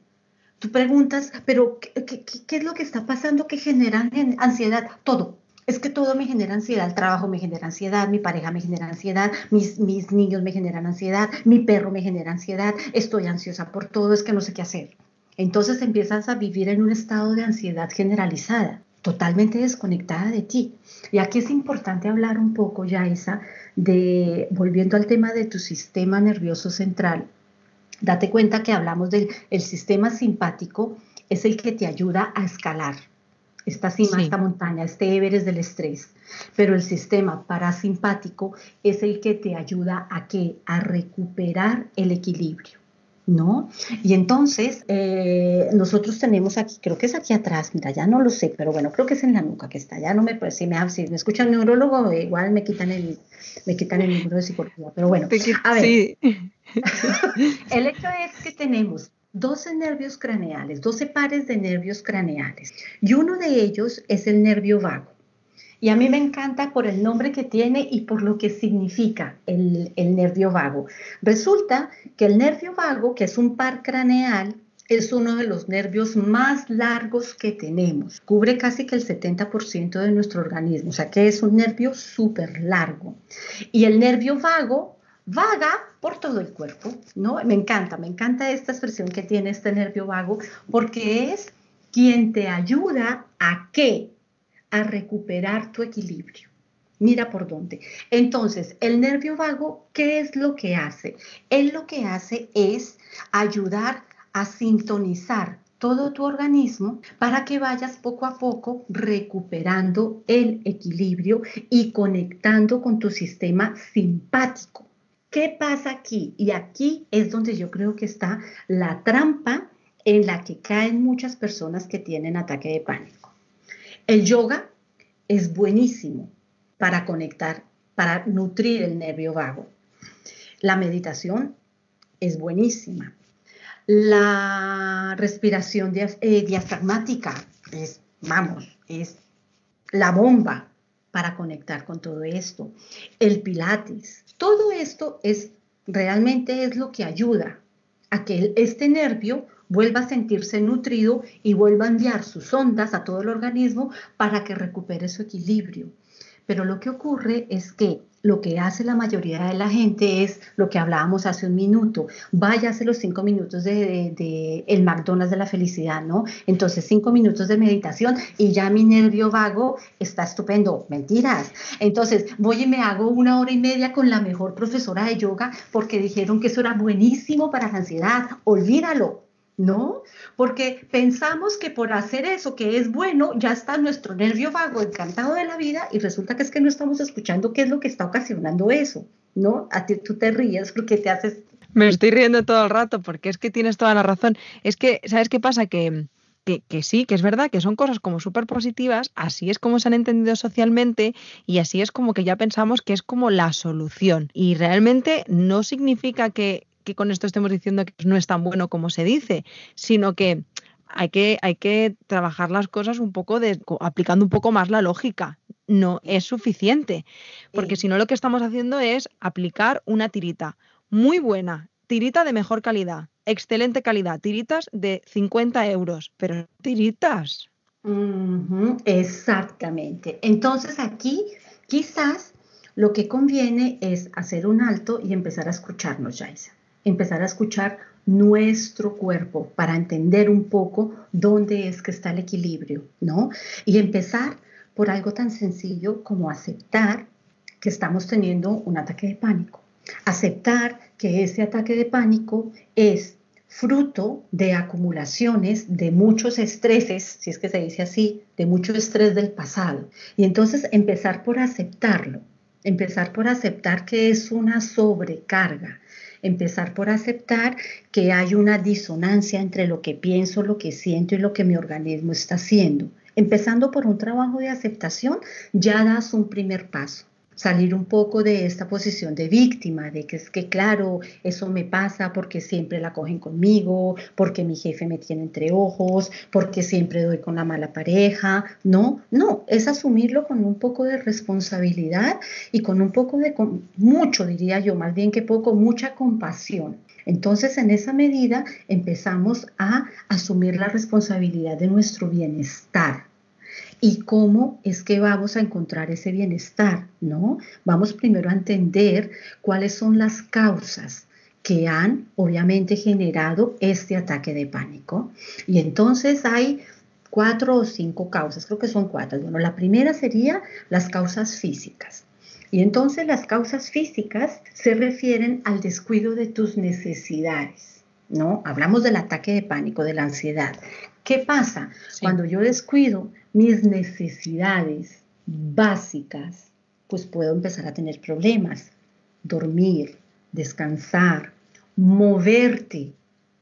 Tú preguntas, pero ¿qué, es lo que está pasando que genera ansiedad? Todo. Es que todo me genera ansiedad, el trabajo me genera ansiedad, mi pareja me genera ansiedad, mis, mis niños me generan ansiedad, mi perro me genera ansiedad, estoy ansiosa por todo, es que no sé qué hacer. Entonces empiezas a vivir en un estado de ansiedad generalizada, totalmente desconectada de ti. Y aquí es importante hablar un poco, Yaisa, de, volviendo al tema de tu sistema nervioso central, date cuenta que hablamos del el sistema simpático, es el que te ayuda a escalar esta cima, esta montaña, este Everest del estrés. Pero el sistema parasimpático es el que te ayuda a que a recuperar el equilibrio. ¿No? Y entonces eh, nosotros tenemos aquí, creo que es aquí atrás, mira, ya no lo sé, pero bueno, creo que es en la nuca que está, ya no me, pues, si me, si me escucha un neurólogo, igual me quitan el, me quitan el número de psicología, pero bueno, a ver, el hecho es que tenemos 12 nervios craneales, 12 pares de nervios craneales, y uno de ellos es el nervio vago. Y a mí me encanta por el nombre que tiene y por lo que significa el, nervio vago. Resulta que el nervio vago, que es un par craneal, es uno de los nervios más largos que tenemos. Cubre casi que el 70% de nuestro organismo, o sea que es un nervio súper largo. Y el nervio vago vaga por todo el cuerpo, ¿no? Me encanta, me encanta esta expresión que tiene este nervio vago porque es quien te ayuda a que a recuperar tu equilibrio. Mira por dónde. Entonces, el nervio vago, ¿qué es lo que hace? Él lo que hace es ayudar a sintonizar todo tu organismo para que vayas poco a poco recuperando el equilibrio y conectando con tu sistema simpático. ¿Qué pasa aquí? Y aquí es donde yo creo que está la trampa en la que caen muchas personas que tienen ataque de pánico. El yoga es buenísimo para conectar, para nutrir el nervio vago. La meditación es buenísima. La respiración eh, diafragmática es, vamos, es la bomba para conectar con todo esto. El pilates, todo esto es realmente es lo que ayuda a que este nervio vuelva a sentirse nutrido y vuelva a enviar sus ondas a todo el organismo para que recupere su equilibrio. Pero lo que ocurre es que lo que hace la mayoría de la gente es lo que hablábamos hace un minuto, váyase los cinco minutos de, el McDonald's de la felicidad, ¿no? Entonces cinco minutos de meditación y ya mi nervio vago está estupendo, mentiras. Entonces voy y me hago una hora y media con la mejor profesora de yoga porque dijeron que eso era buenísimo para la ansiedad, olvídalo, ¿no? Porque pensamos que por hacer eso que es bueno, ya está nuestro nervio vago encantado de la vida y resulta que es que no estamos escuchando qué es lo que está ocasionando eso, ¿no? A ti tú te ríes porque te haces... Me estoy riendo todo el rato porque es que tienes toda la razón. Es que, ¿sabes qué pasa? Que, que, que, sí, que es verdad, que son cosas como súper positivas, así es como se han entendido socialmente y así es como que ya pensamos que es como la solución. Y realmente no significa que que con esto estemos diciendo que no es tan bueno como se dice, sino que hay que, hay que trabajar las cosas un poco de, aplicando un poco más la lógica. No es suficiente, porque si no lo que estamos haciendo es aplicar una tirita muy buena, tirita de mejor calidad, excelente calidad, tiritas de 50 euros, pero tiritas. exactamente. Entonces aquí quizás lo que conviene es hacer un alto y empezar a escucharnos, Jaisa empezar a escuchar nuestro cuerpo para entender un poco dónde es que está el equilibrio, ¿no? Y empezar por algo tan sencillo como aceptar que estamos teniendo un ataque de pánico. Aceptar que ese ataque de pánico es fruto de acumulaciones de muchos estreses, si es que se dice así, de mucho estrés del pasado. Y entonces empezar por aceptarlo, empezar por aceptar que es una sobrecarga, empezar por aceptar que hay una disonancia entre lo que pienso, lo que siento y lo que mi organismo está haciendo. Empezando por un trabajo de aceptación, ya das un primer paso salir un poco de esta posición de víctima, de que es que claro, eso me pasa porque siempre la cogen conmigo, porque mi jefe me tiene entre ojos, porque siempre doy con la mala pareja. No, no, es asumirlo con un poco de responsabilidad y con un poco de, mucho diría yo, más bien que poco, mucha compasión. Entonces, en esa medida empezamos a asumir la responsabilidad de nuestro bienestar y cómo es que vamos a encontrar ese bienestar, ¿no? Vamos primero a entender cuáles son las causas que han obviamente generado este ataque de pánico. Y entonces hay cuatro o cinco causas, creo que son cuatro. Bueno, la primera sería las causas físicas. Y entonces las causas físicas se refieren al descuido de tus necesidades, ¿no? Hablamos del ataque de pánico, de la ansiedad. ¿Qué pasa? Cuando yo descuido mis necesidades básicas, pues puedo empezar a tener problemas. Dormir, descansar, moverte,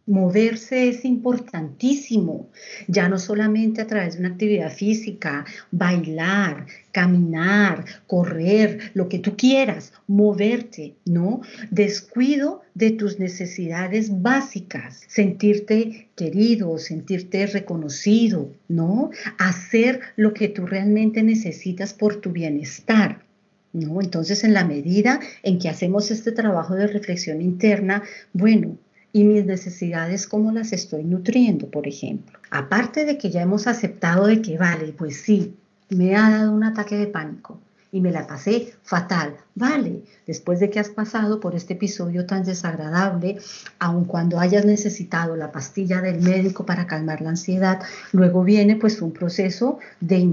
Moverse es importantísimo, ya no solamente a través de una actividad física, bailar, caminar, correr, lo que tú quieras, moverte, ¿no? Descuido de tus necesidades básicas, sentirte querido, sentirte reconocido, ¿no? Hacer lo que tú realmente necesitas por tu bienestar. ¿No? Entonces, en la medida en que hacemos este trabajo de reflexión interna, bueno, y mis necesidades, cómo las estoy nutriendo, por ejemplo. Aparte de que ya hemos aceptado de que vale, pues sí, me ha dado un ataque de pánico y me la pasé fatal. Vale, después de que has pasado por este episodio tan desagradable, aun cuando hayas necesitado la pastilla del médico para calmar la ansiedad, luego viene pues un proceso de,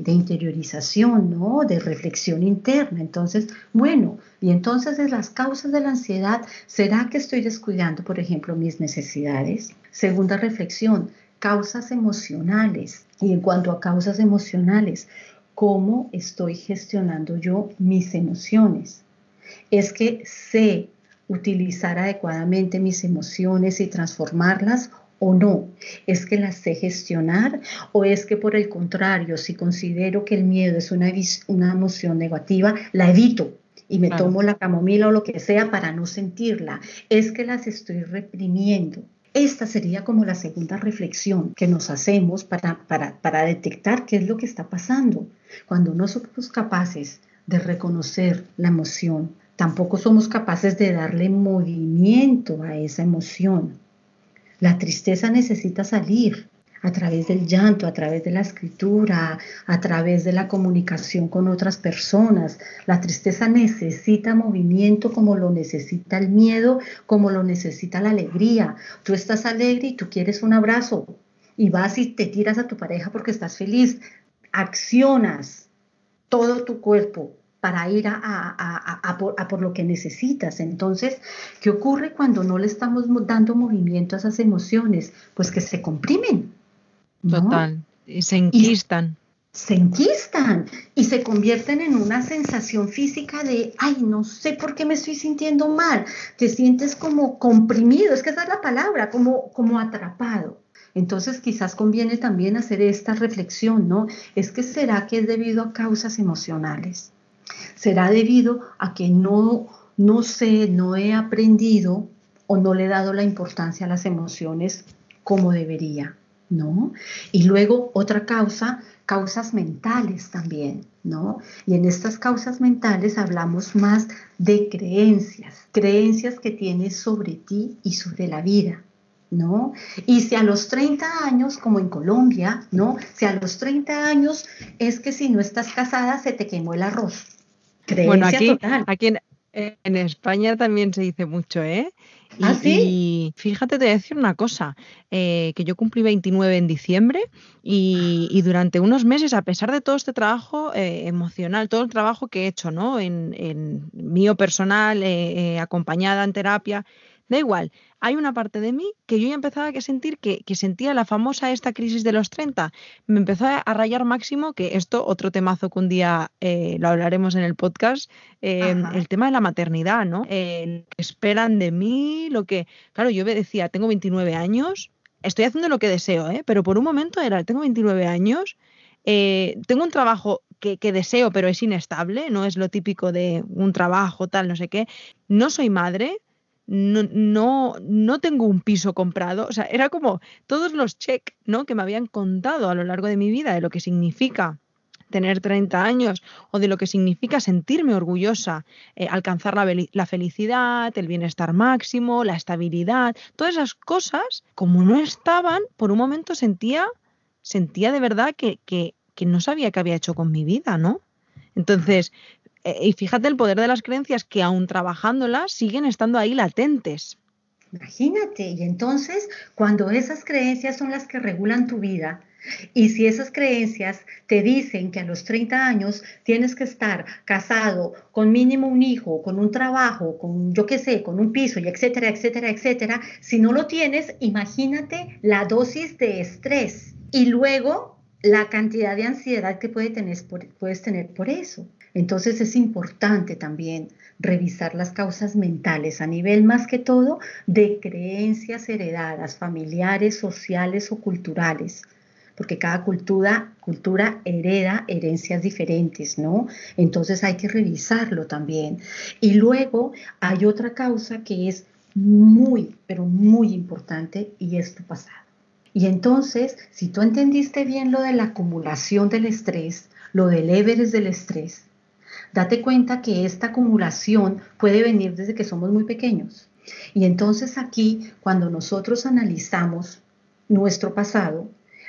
de interiorización, ¿no? De reflexión interna. Entonces, bueno, y entonces de las causas de la ansiedad, ¿será que estoy descuidando, por ejemplo, mis necesidades? Segunda reflexión, causas emocionales. Y en cuanto a causas emocionales, cómo estoy gestionando yo mis emociones. Es que sé utilizar adecuadamente mis emociones y transformarlas o no. Es que las sé gestionar o es que por el contrario, si considero que el miedo es una, una emoción negativa, la evito y me tomo la camomila o lo que sea para no sentirla. Es que las estoy reprimiendo. Esta sería como la segunda reflexión que nos hacemos para, para, detectar qué es lo que está pasando. Cuando no somos capaces de reconocer la emoción, tampoco somos capaces de darle movimiento a esa emoción. La tristeza necesita salir, a través del llanto, a través de la escritura, a través de la comunicación con otras personas. La tristeza necesita movimiento como lo necesita el miedo, como lo necesita la alegría. Tú estás alegre y tú quieres un abrazo y vas y te tiras a tu pareja porque estás feliz. Accionas todo tu cuerpo para ir a, por, lo que necesitas. Entonces, ¿qué ocurre cuando no le estamos dando movimiento a esas emociones? Pues que se comprimen, Total. Y se enquistan. se enquistan y se convierten en una sensación física de, ay, no sé por qué me estoy sintiendo mal. Te sientes como comprimido, es que esa es la palabra, como, como atrapado. Entonces quizás conviene también hacer esta reflexión, ¿no? Es que será que es debido a causas emocionales. Será debido a que no, no sé, no he aprendido o no le he dado la importancia a las emociones como debería. ¿No? Y luego otra causa, causas mentales también, ¿no? Y en estas causas mentales hablamos más de creencias, creencias que tienes sobre ti y sobre la vida. ¿No? Y si a los 30 años, como en Colombia, ¿no? Si a los 30 años es que si no estás casada se te quemó el arroz. Creencia bueno, aquí, total. aquí en, en España también se dice mucho, ¿eh? Y, ¿Ah, sí? y fíjate, te voy a decir una cosa, eh, que yo cumplí 29 en diciembre y, y, durante unos meses, a pesar de todo este trabajo eh, emocional, todo el trabajo que he hecho, ¿no? En, en mío personal, eh, eh acompañada en terapia, Da igual, hay una parte de mí que yo ya empezaba a sentir que, sentía la famosa esta crisis de los 30. Me empezó a, rayar máximo, que esto, otro temazo que un día eh, lo hablaremos en el podcast, em, el tema de la maternidad, ¿no? Eh, que esperan de mí, lo que... Claro, yo decía, tengo 29 años, estoy haciendo lo que deseo, ¿eh? pero por un momento era, tengo 29 años, eh, tengo un trabajo que, que, deseo, pero es inestable, no es lo típico de un trabajo, tal, no sé qué. No soy madre, no, no, tengo un piso comprado. O sea, era como todos los check ¿no? que me habían contado a lo largo de mi vida de lo que significa tener 30 años o de lo que significa sentirme orgullosa, eh, alcanzar la, la, felicidad, el bienestar máximo, la estabilidad, todas esas cosas, como no estaban, por un momento sentía, sentía de verdad que, que, que no sabía qué había hecho con mi vida, ¿no? Entonces, eh, y fíjate el poder de las creencias que aún trabajándolas siguen estando ahí latentes. Imagínate, y entonces cuando esas creencias son las que regulan tu vida, y si esas creencias te dicen que a los 30 años tienes que estar casado, con mínimo un hijo, con un trabajo, con yo qué sé, con un piso, y etcétera, etcétera, etcétera, si no lo tienes, imagínate la dosis de estrés y luego la cantidad de ansiedad que puede tener puedes tener por eso. Entonces es importante también revisar las causas mentales a nivel más que todo de creencias heredadas, familiares, sociales o culturales, porque cada cultura, cultura hereda herencias diferentes, ¿no? Entonces hay que revisarlo también. Y luego hay otra causa que es muy, pero muy importante y es tu pasado. Y entonces, si tú entendiste bien lo de la acumulación del estrés, lo del Everest del estrés, date cuenta que esta acumulación puede venir desde que somos muy pequeños. Y entonces aquí, cuando nosotros analizamos nuestro pasado,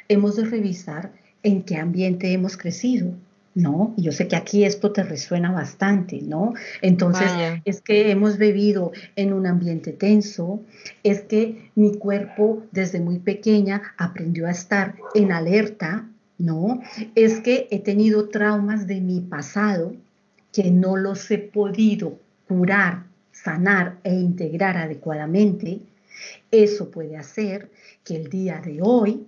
hemos de revisar en qué ambiente hemos crecido, ¿no? Yo sé que aquí esto te resuena bastante, ¿no? Entonces, es que hemos vivido en un ambiente tenso, es que mi cuerpo desde muy pequeña aprendió a estar en alerta, ¿no? Es que he tenido traumas de mi pasado que no los he podido curar, sanar e integrar adecuadamente. Eso puede hacer que el día de hoy,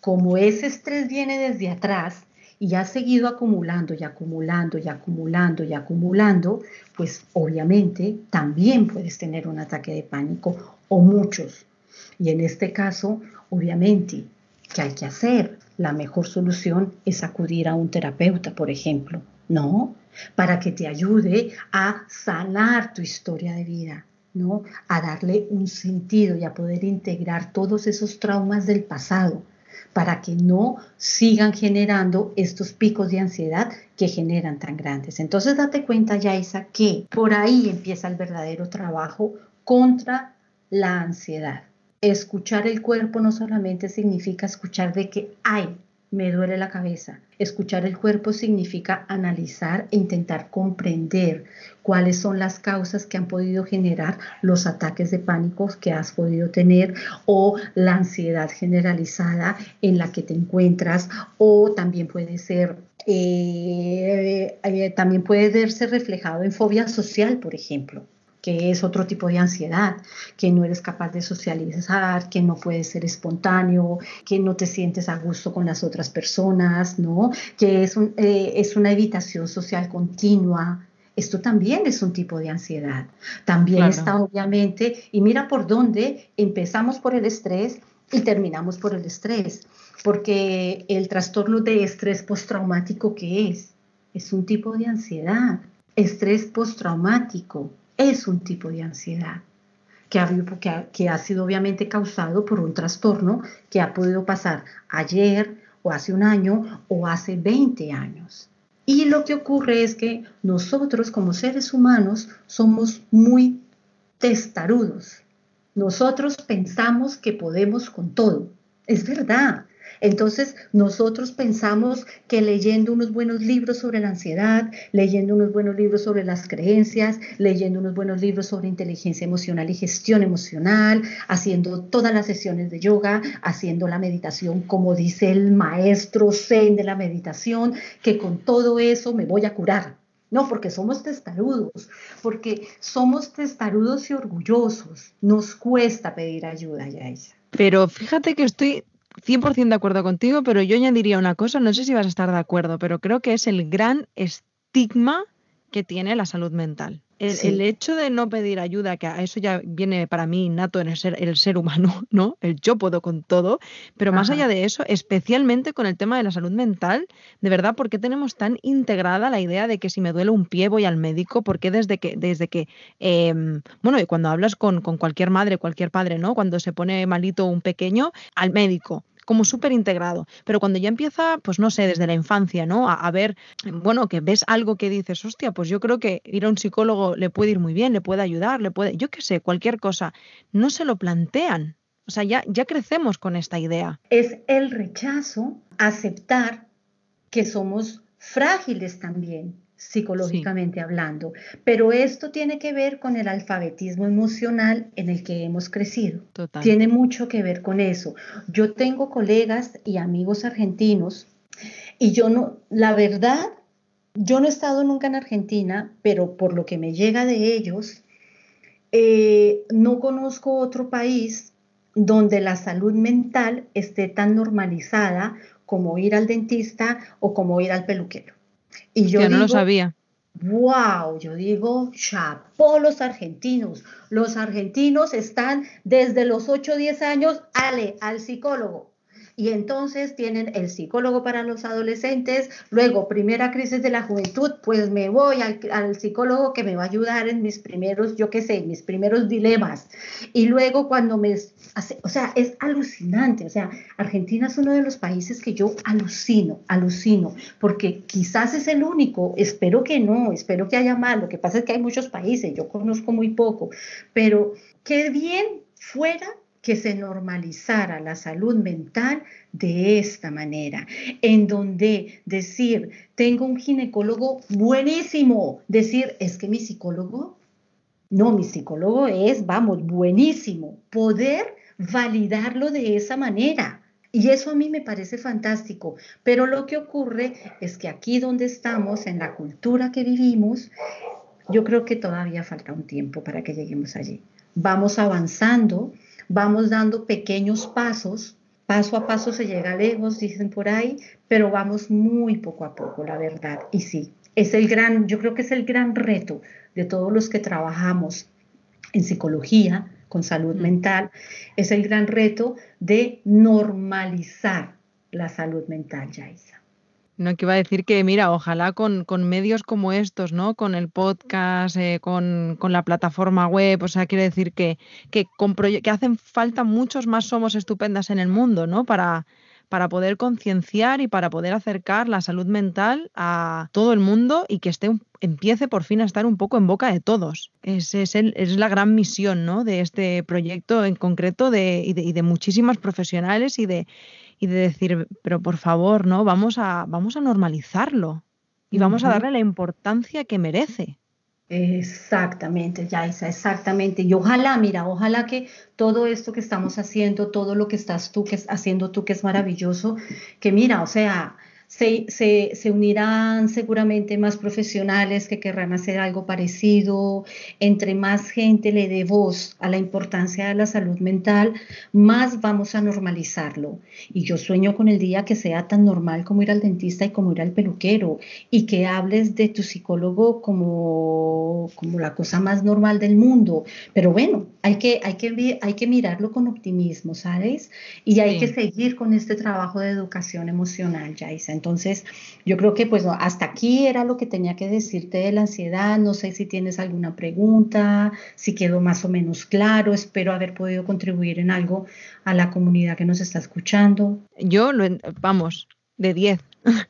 como ese estrés viene desde atrás, y has seguido acumulando y acumulando y acumulando y acumulando, pues obviamente también puedes tener un ataque de pánico o muchos. Y en este caso, obviamente, ¿qué hay que hacer? La mejor solución es acudir a un terapeuta, por ejemplo, ¿no? Para que te ayude a sanar tu historia de vida, ¿no? A darle un sentido y a poder integrar todos esos traumas del pasado para que no sigan generando estos picos de ansiedad que generan tan grandes. Entonces date cuenta, Yaisa, que por ahí empieza el verdadero trabajo contra la ansiedad. Escuchar el cuerpo no solamente significa escuchar de que hay me duele la cabeza. Escuchar el cuerpo significa analizar e intentar comprender cuáles son las causas que han podido generar los ataques de pánico que has podido tener o la ansiedad generalizada en la que te encuentras o también puede ser eh, eh, también puede verse reflejado en fobia social, por ejemplo que es otro tipo de ansiedad, que no eres capaz de socializar, que no puedes ser espontáneo, que no te sientes a gusto con las otras personas, ¿no? Que es, eh, es una evitación social continua. Esto también es un tipo de ansiedad. También está obviamente, y mira por dónde empezamos por el estrés y terminamos por el estrés, porque el trastorno de estrés postraumático, ¿qué es? Es un tipo de ansiedad. Estrés postraumático es un tipo de ansiedad que ha, que ha sido obviamente causado por un trastorno que ha podido pasar ayer o hace un año o hace 20 años. Y lo que ocurre es que nosotros como seres humanos somos muy testarudos. Nosotros pensamos que podemos con todo. Es verdad, entonces, nosotros pensamos que leyendo unos buenos libros sobre la ansiedad, leyendo unos buenos libros sobre las creencias, leyendo unos buenos libros sobre inteligencia emocional y gestión emocional, haciendo todas las sesiones de yoga, haciendo la meditación, como dice el maestro Zen de la meditación, que con todo eso me voy a curar. No, porque somos testarudos, porque somos testarudos y orgullosos. Nos cuesta pedir ayuda, Yaisa. Pero fíjate que estoy 100% de acuerdo contigo, pero yo añadiría una cosa, no sé si vas a estar de acuerdo, pero creo que es el gran estigma que tiene la salud mental. El, hecho de no pedir ayuda, que a eso ya viene para mí innato en el ser, el ser humano, ¿no? El yo puedo con todo, pero más allá de eso, especialmente con el tema de la salud mental, de verdad, ¿por qué tenemos tan integrada la idea de que si me duele un pie voy al médico? ¿Por qué desde que, desde que em, bueno, y cuando hablas con, con cualquier madre, cualquier padre, ¿no? Cuando se pone malito un pequeño, al médico como súper integrado. Pero cuando ya empieza, pues no sé, desde la infancia, ¿no? A, ver, bueno, que ves algo que dices, hostia, pues yo creo que ir a un psicólogo le puede ir muy bien, le puede ayudar, le puede, yo qué sé, cualquier cosa. No se lo plantean. O sea, ya, ya crecemos con esta idea. Es el rechazo, aceptar que somos frágiles también, psicológicamente hablando. Pero esto tiene que ver con el alfabetismo emocional en el que hemos crecido. Tiene mucho que ver con eso. Yo tengo colegas y amigos argentinos y yo no, la verdad, yo no he estado nunca en Argentina, pero por lo que me llega de ellos, eh, no conozco otro país donde la salud mental esté tan normalizada como ir al dentista o como ir al peluquero. Y yo no lo sabía. Wow, yo digo, chapó los argentinos. Los argentinos están desde los 8 o 10 años, ale, al psicólogo y entonces tienen el psicólogo para los adolescentes, luego primera crisis de la juventud, pues me voy al, psicólogo que me va a ayudar en mis primeros, yo qué sé, mis primeros dilemas. Y luego cuando me hace, o sea, es alucinante, o sea, Argentina es uno de los países que yo alucino, alucino, porque quizás es el único, espero que no, espero que haya más, lo que pasa es que hay muchos países, yo conozco muy poco, pero qué bien fuera que se normalizara la salud mental de esta manera, en donde decir, tengo un ginecólogo buenísimo, decir, es que mi psicólogo, no, mi psicólogo es, vamos, buenísimo, poder validarlo de esa manera. Y eso a mí me parece fantástico, pero lo que ocurre es que aquí donde estamos, en la cultura que vivimos, yo creo que todavía falta un tiempo para que lleguemos allí. Vamos avanzando, vamos dando pequeños pasos, paso a paso se llega lejos, dicen por ahí, pero vamos muy poco a poco, la verdad. Y sí, es el gran, yo creo que es el gran reto de todos los que trabajamos en psicología, con salud mental, es el gran reto de normalizar la salud mental, Yaisa. No, que iba a decir que, mira, ojalá con, medios como estos, ¿no? Con el podcast, eh, con, la plataforma web, o sea, quiero decir que, que, que hacen falta muchos más somos estupendas en el mundo, ¿no? Para, para poder concienciar y para poder acercar la salud mental a todo el mundo y que esté empiece por fin a estar un poco en boca de todos. Es, es, es la gran misión ¿no? de este proyecto en concreto de, y, de, y de muchísimas profesionales y de, y de decir, pero por favor, ¿no? Vamos a, vamos a normalizarlo y vamos a darle la importancia que merece. Exactamente, Yaisa, exactamente. Y ojalá, mira, ojalá que todo esto que estamos haciendo, todo lo que estás tú que haciendo tú, que es maravilloso, que mira, o sea, se, unirán seguramente más profesionales que querrán hacer algo parecido. Entre más gente le dé voz a la importancia de la salud mental, más vamos a normalizarlo. Y yo sueño con el día que sea tan normal como ir al dentista y como ir al peluquero y que hables de tu psicólogo como, como la cosa más normal del mundo. Pero bueno, hay que, hay que, hay que mirarlo con optimismo, ¿sabes? Y hay que seguir con este trabajo de educación emocional, Jaisa. Entonces, yo creo que pues hasta aquí era lo que tenía que decirte de la ansiedad. No sé si tienes alguna pregunta, si quedó más o menos claro. Espero haber podido contribuir en algo a la comunidad que nos está escuchando. Yo, lo, vamos, de 10.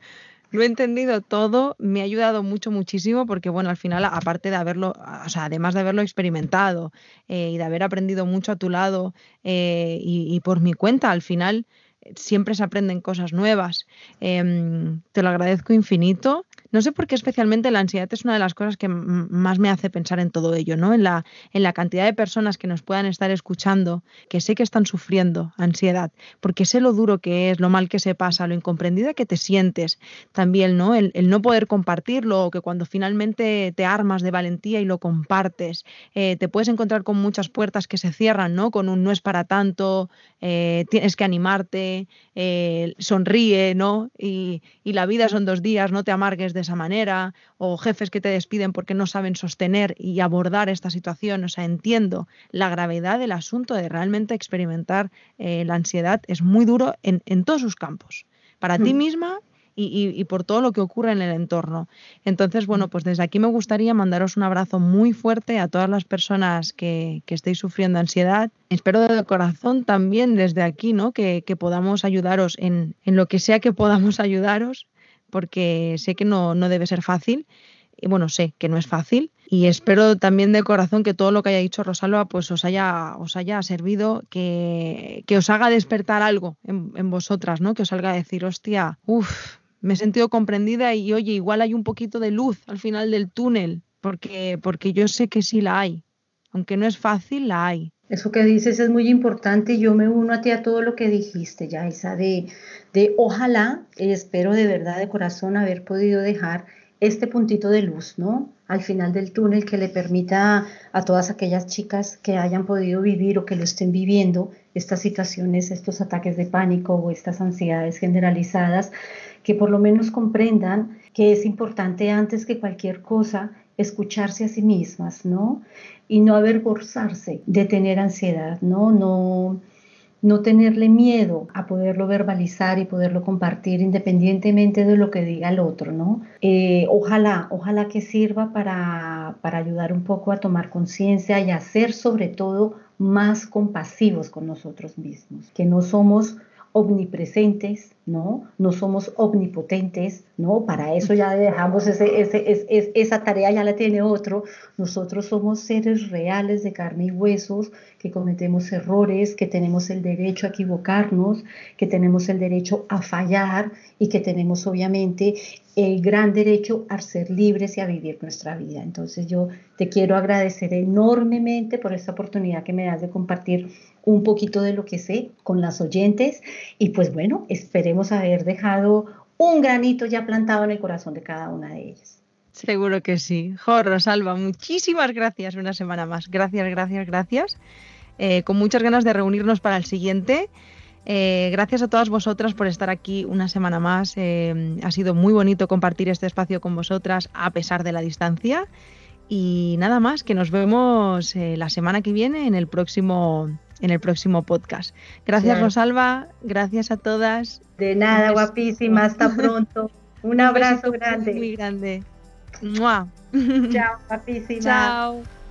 lo he entendido todo, me ha ayudado mucho, muchísimo, porque bueno, al final, aparte de haberlo, o sea, además de haberlo experimentado eh, y de haber aprendido mucho a tu lado eh, y, por mi cuenta, al final siempre se aprenden cosas nuevas. Em, te lo agradezco infinito. No sé por qué especialmente la ansiedad es una de las cosas que más me hace pensar en todo ello, ¿no? En la, en la cantidad de personas que nos puedan estar escuchando, que sé que están sufriendo ansiedad, porque sé lo duro que es, lo mal que se pasa, lo incomprendida que te sientes, también, ¿no? El, no poder compartirlo, o que cuando finalmente te armas de valentía y lo compartes, eh, te puedes encontrar con muchas puertas que se cierran, ¿no? Con un no es para tanto, eh, tienes que animarte, eh, sonríe, ¿no? Y, y la vida son dos días, no te amargues de esa manera, o jefes que te despiden porque no saben sostener y abordar esta situación. O sea, entiendo la gravedad del asunto de realmente experimentar eh, la ansiedad. Es muy duro en, todos sus campos, para ti hmm. misma y, por todo lo que ocurre en el entorno. Entonces, bueno, pues desde aquí me gustaría mandaros un abrazo muy fuerte a todas las personas que, que estéis sufriendo ansiedad. Espero de corazón también desde aquí, ¿no? Que, que podamos ayudaros en, en, lo que sea que podamos ayudaros porque sé que no, debe ser fácil. Y bueno, sé que no es fácil y espero también de corazón que todo lo que haya dicho Rosalba pues os haya, os haya servido, que, os haga despertar algo en, vosotras, ¿no? Que os salga a decir, hostia, uff, me he sentido comprendida y oye, igual hay un poquito de luz al final del túnel, porque, porque yo sé que sí la hay. Aunque no es fácil, la hay. Eso que dices es muy importante y yo me uno a ti a todo lo que dijiste, Yaisa, de, de ojalá, espero de verdad de corazón haber podido dejar este puntito de luz, ¿no? Al final del túnel que le permita a todas aquellas chicas que hayan podido vivir o que lo estén viviendo estas situaciones, estos ataques de pánico o estas ansiedades generalizadas, que por lo menos comprendan que es importante antes que cualquier cosa escucharse a sí mismas, ¿no? Y no avergonzarse de tener ansiedad, ¿no? No, no tenerle miedo a poderlo verbalizar y poderlo compartir independientemente de lo que diga el otro, ¿no? Eh, ojalá, ojalá que sirva para, para ayudar un poco a tomar conciencia y a ser sobre todo más compasivos con nosotros mismos, que no somos omnipresentes, ¿no? No somos omnipotentes, ¿no? Para eso ya dejamos esa tarea, ya la tiene otro. Nosotros somos seres reales de carne y huesos, que cometemos errores, que tenemos el derecho a equivocarnos, que tenemos el derecho a fallar y que tenemos obviamente el gran derecho a ser libres y a vivir nuestra vida. Entonces yo te quiero agradecer enormemente por esta oportunidad que me das de compartir un poquito de lo que sé con las oyentes y pues bueno, esperemos haber dejado un granito ya plantado en el corazón de cada una de ellas. Seguro que sí. Jo, Rosalba, muchísimas gracias una semana más. Gracias, gracias, gracias. Eh, con muchas ganas de reunirnos para el siguiente. Eh, gracias a todas vosotras por estar aquí una semana más. Eh, ha sido muy bonito compartir este espacio con vosotras a pesar de la distancia. Y nada más, que nos vemos la semana que viene en el próximo en el próximo podcast. Gracias Rosalba, gracias a todas. De nada, guapísima, hasta pronto. Un, abrazo grande. Muy grande. Chao, guapísima. Chao.